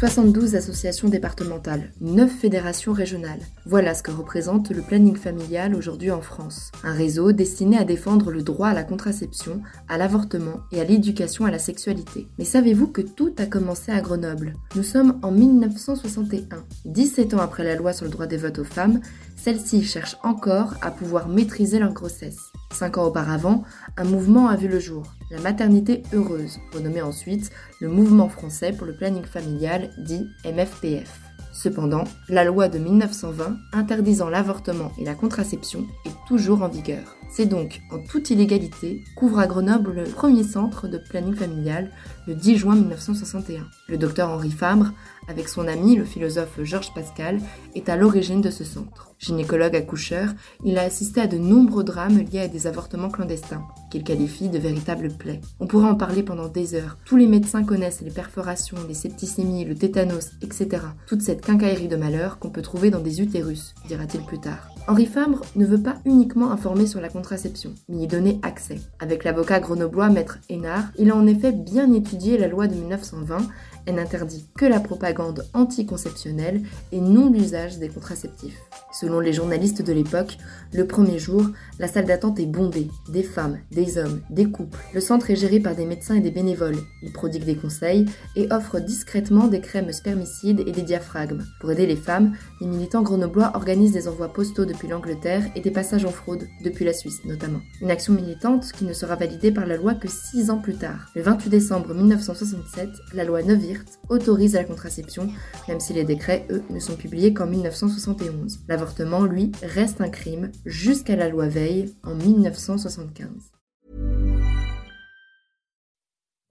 72 associations départementales, 9 fédérations régionales. Voilà ce que représente le planning familial aujourd'hui en France. Un réseau destiné à défendre le droit à la contraception, à l'avortement et à l'éducation à la sexualité. Mais savez-vous que tout a commencé à Grenoble? Nous sommes en 1961. 17 ans après la loi sur le droit des votes aux femmes, celles-ci cherchent encore à pouvoir maîtriser leur grossesse. Cinq ans auparavant, un mouvement a vu le jour, la maternité heureuse, renommé ensuite le Mouvement français pour le planning familial, dit MFPF. Cependant, la loi de 1920 interdisant l'avortement et la contraception est toujours en vigueur. C'est donc en toute illégalité qu'ouvre à Grenoble le premier centre de planning familial le 10 juin 1961. Le docteur Henri Fabre, avec son ami le philosophe Georges Pascal, est à l'origine de ce centre. Gynécologue accoucheur, il a assisté à de nombreux drames liés à des avortements clandestins, qu'il qualifie de véritables plaies. On pourrait en parler pendant des heures. Tous les médecins connaissent les perforations, les septicémies, le tétanos, etc. Toute cette quincaillerie de malheur qu'on peut trouver dans des utérus, dira-t-il plus tard. Henri Fabre ne veut pas uniquement informer sur la contraception, mais y donner accès. Avec l'avocat grenoblois Maître Hénard, il a en effet bien étudié la loi de 1920 elle n'interdit que la propagande anticonceptionnelle et non l'usage des contraceptifs. Selon les journalistes de l'époque, le premier jour, la salle d'attente est bondée, des femmes, des hommes, des couples. Le centre est géré par des médecins et des bénévoles. Il prodigue des conseils et offre discrètement des crèmes spermicides et des diaphragmes. Pour aider les femmes, les militants grenoblois organisent des envois postaux depuis l'Angleterre et des passages en fraude, depuis la Suisse notamment. Une action militante qui ne sera validée par la loi que six ans plus tard. Le 28 décembre 1967, la loi Neuwirth autorise la contraception, même si les décrets, eux, ne sont publiés qu'en 1971. L'avortement, lui, reste un crime jusqu'à la loi Veil en 1975.